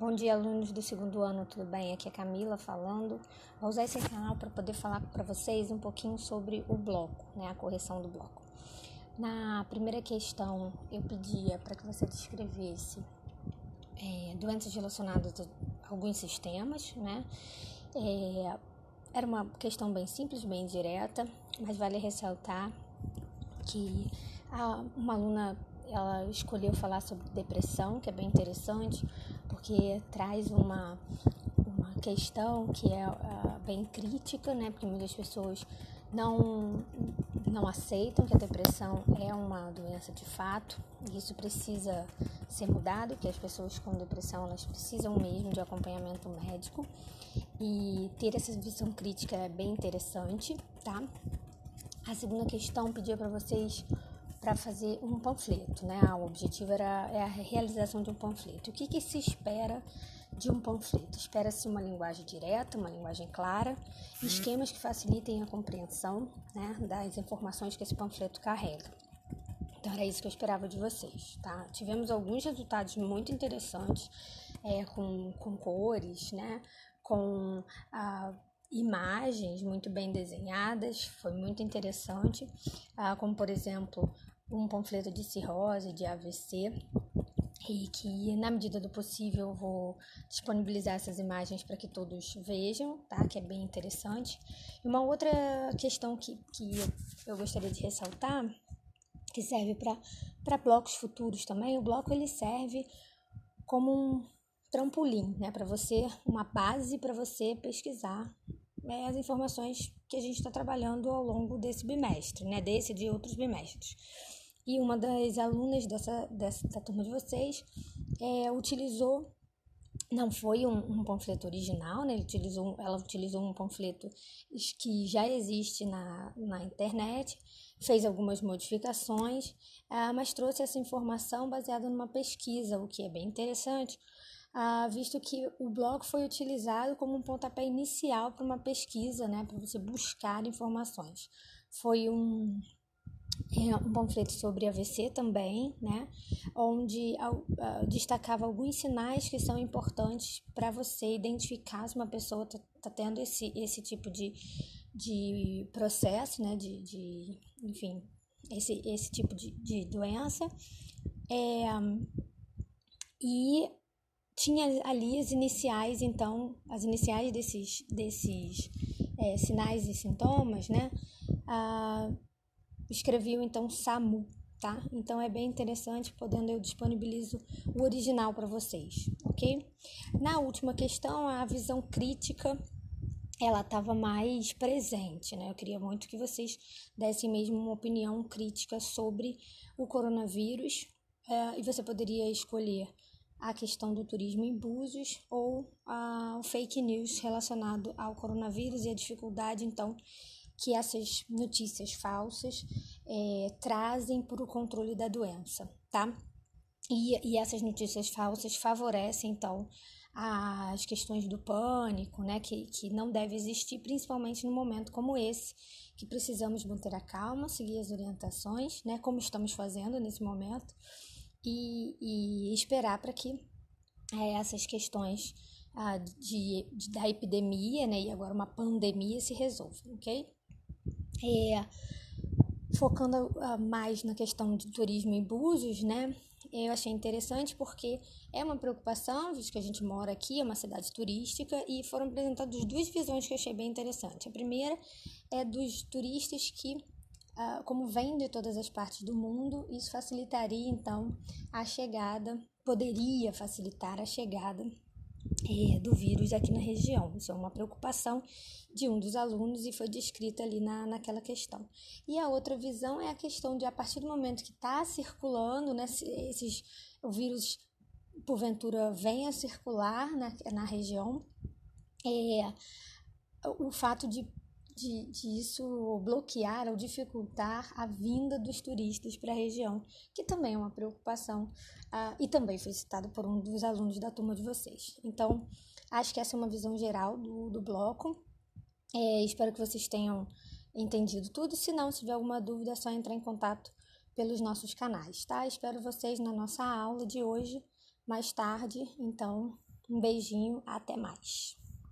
Bom dia, alunos do segundo ano, tudo bem? Aqui é Camila falando. Vou usar esse canal para poder falar para vocês um pouquinho sobre o bloco, né? A correção do bloco. Na primeira questão, eu pedia para que você descrevesse é, doenças relacionadas a alguns sistemas, né? É, era uma questão bem simples, bem direta, mas vale ressaltar que a, uma aluna ela escolheu falar sobre depressão, que é bem interessante, porque traz uma, uma questão que é uh, bem crítica, né? Porque muitas pessoas não, não aceitam que a depressão é uma doença de fato. E isso precisa ser mudado, que as pessoas com depressão elas precisam mesmo de acompanhamento médico. E ter essa visão crítica é bem interessante, tá? A segunda questão pedia para vocês para fazer um panfleto, né? Ah, o objetivo era é a realização de um panfleto. O que, que se espera de um panfleto? Espera-se uma linguagem direta, uma linguagem clara, esquemas que facilitem a compreensão né, das informações que esse panfleto carrega. Então era isso que eu esperava de vocês, tá? Tivemos alguns resultados muito interessantes, é, com, com cores, né? Com ah, imagens muito bem desenhadas, foi muito interessante, ah, como por exemplo um panfleto de cirrose, de AVC, e que na medida do possível eu vou disponibilizar essas imagens para que todos vejam, tá? Que é bem interessante. E uma outra questão que, que eu gostaria de ressaltar, que serve para blocos futuros também, o bloco ele serve como um trampolim, né? Para você, uma base para você pesquisar é, as informações que a gente está trabalhando ao longo desse bimestre, né? Desse e de outros bimestres. E uma das alunas dessa, dessa da turma de vocês é, utilizou, não foi um, um panfleto original, né? utilizou, ela utilizou um panfleto que já existe na, na internet, fez algumas modificações, ah, mas trouxe essa informação baseada numa pesquisa, o que é bem interessante, ah, visto que o blog foi utilizado como um pontapé inicial para uma pesquisa, né, para você buscar informações. Foi um, um panfleto sobre AVC também, né? Onde uh, destacava alguns sinais que são importantes para você identificar se uma pessoa está tá tendo esse, esse tipo de, de processo, né? De, de enfim, esse, esse tipo de, de doença. É, e tinha ali as iniciais, então, as iniciais desses, desses é, sinais e sintomas, né? Uh, escreviam então SAMU, tá? Então é bem interessante, podendo eu disponibilizo o original para vocês, ok? Na última questão, a visão crítica ela estava mais presente, né? Eu queria muito que vocês dessem mesmo uma opinião crítica sobre o coronavírus uh, e você poderia escolher a questão do turismo em Búzios ou o fake news relacionado ao coronavírus e a dificuldade, então, que essas notícias falsas é, trazem para o controle da doença, tá? E, e essas notícias falsas favorecem, então, as questões do pânico, né, que, que não deve existir, principalmente num momento como esse, que precisamos manter a calma, seguir as orientações, né, como estamos fazendo nesse momento, e, e esperar para que é, essas questões ah, de, de, da epidemia, né, e agora uma pandemia se resolvam, ok? É, focando uh, mais na questão de turismo em Búzios, né? Eu achei interessante porque é uma preocupação, visto que a gente mora aqui, é uma cidade turística, e foram apresentadas duas visões que eu achei bem interessante. A primeira é dos turistas que, uh, como vêm de todas as partes do mundo, isso facilitaria então a chegada, poderia facilitar a chegada do vírus aqui na região. Isso é uma preocupação de um dos alunos e foi descrita ali na, naquela questão. E a outra visão é a questão de, a partir do momento que está circulando, né, esses, o vírus, porventura, venha circular na, na região, é, o fato de de, de, isso bloquear ou dificultar a vinda dos turistas para a região, que também é uma preocupação uh, e também foi citado por um dos alunos da turma de vocês. Então, acho que essa é uma visão geral do, do bloco. É, espero que vocês tenham entendido tudo. Se não, se tiver alguma dúvida, é só entrar em contato pelos nossos canais, tá? Espero vocês na nossa aula de hoje, mais tarde. Então, Um beijinho, até mais.